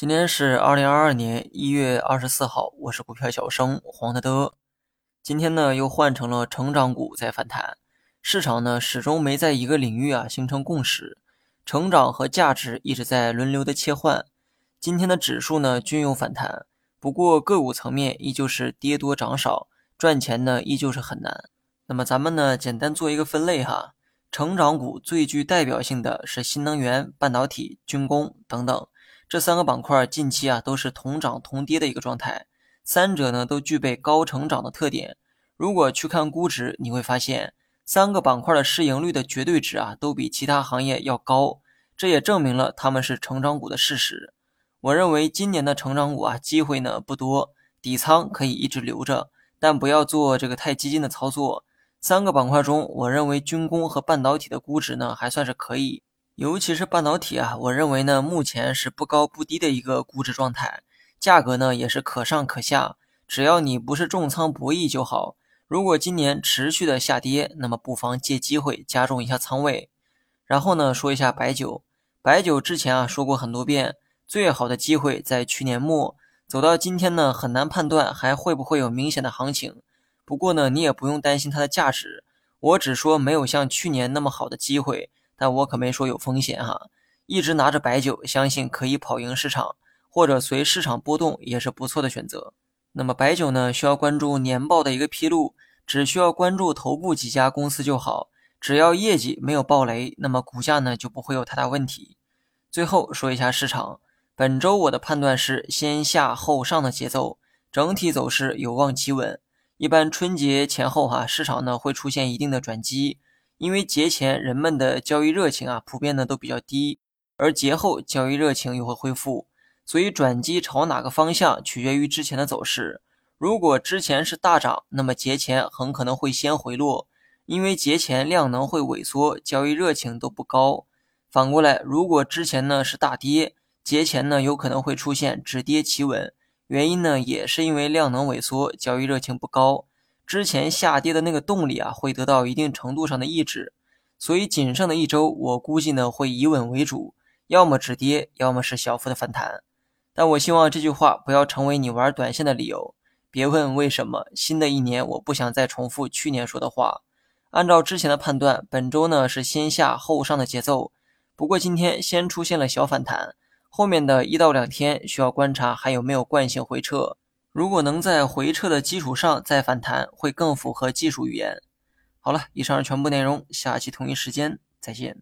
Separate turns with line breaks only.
今天是二零二二年一月二十四号，我是股票小生黄德德。今天呢又换成了成长股在反弹，市场呢始终没在一个领域啊形成共识，成长和价值一直在轮流的切换。今天的指数呢均有反弹，不过个股层面依旧是跌多涨少，赚钱呢依旧是很难。那么咱们呢简单做一个分类哈，成长股最具代表性的是新能源、半导体、军工等等。这三个板块近期啊都是同涨同跌的一个状态，三者呢都具备高成长的特点。如果去看估值，你会发现三个板块的市盈率的绝对值啊都比其他行业要高，这也证明了他们是成长股的事实。我认为今年的成长股啊机会呢不多，底仓可以一直留着，但不要做这个太激进的操作。三个板块中，我认为军工和半导体的估值呢还算是可以。尤其是半导体啊，我认为呢，目前是不高不低的一个估值状态，价格呢也是可上可下，只要你不是重仓博弈就好。如果今年持续的下跌，那么不妨借机会加重一下仓位。然后呢，说一下白酒，白酒之前啊说过很多遍，最好的机会在去年末，走到今天呢，很难判断还会不会有明显的行情。不过呢，你也不用担心它的价值，我只说没有像去年那么好的机会。但我可没说有风险哈，一直拿着白酒，相信可以跑赢市场，或者随市场波动也是不错的选择。那么白酒呢，需要关注年报的一个披露，只需要关注头部几家公司就好，只要业绩没有暴雷，那么股价呢就不会有太大问题。最后说一下市场，本周我的判断是先下后上的节奏，整体走势有望企稳。一般春节前后哈，市场呢会出现一定的转机。因为节前人们的交易热情啊，普遍呢都比较低，而节后交易热情又会恢复，所以转机朝哪个方向取决于之前的走势。如果之前是大涨，那么节前很可能会先回落，因为节前量能会萎缩，交易热情都不高。反过来，如果之前呢是大跌，节前呢有可能会出现止跌企稳，原因呢也是因为量能萎缩，交易热情不高。之前下跌的那个动力啊，会得到一定程度上的抑制，所以仅剩的一周，我估计呢会以稳为主，要么止跌，要么是小幅的反弹。但我希望这句话不要成为你玩短线的理由。别问为什么，新的一年我不想再重复去年说的话。按照之前的判断，本周呢是先下后上的节奏，不过今天先出现了小反弹，后面的一到两天需要观察还有没有惯性回撤。如果能在回撤的基础上再反弹，会更符合技术语言。好了，以上是全部内容，下期同一时间再见。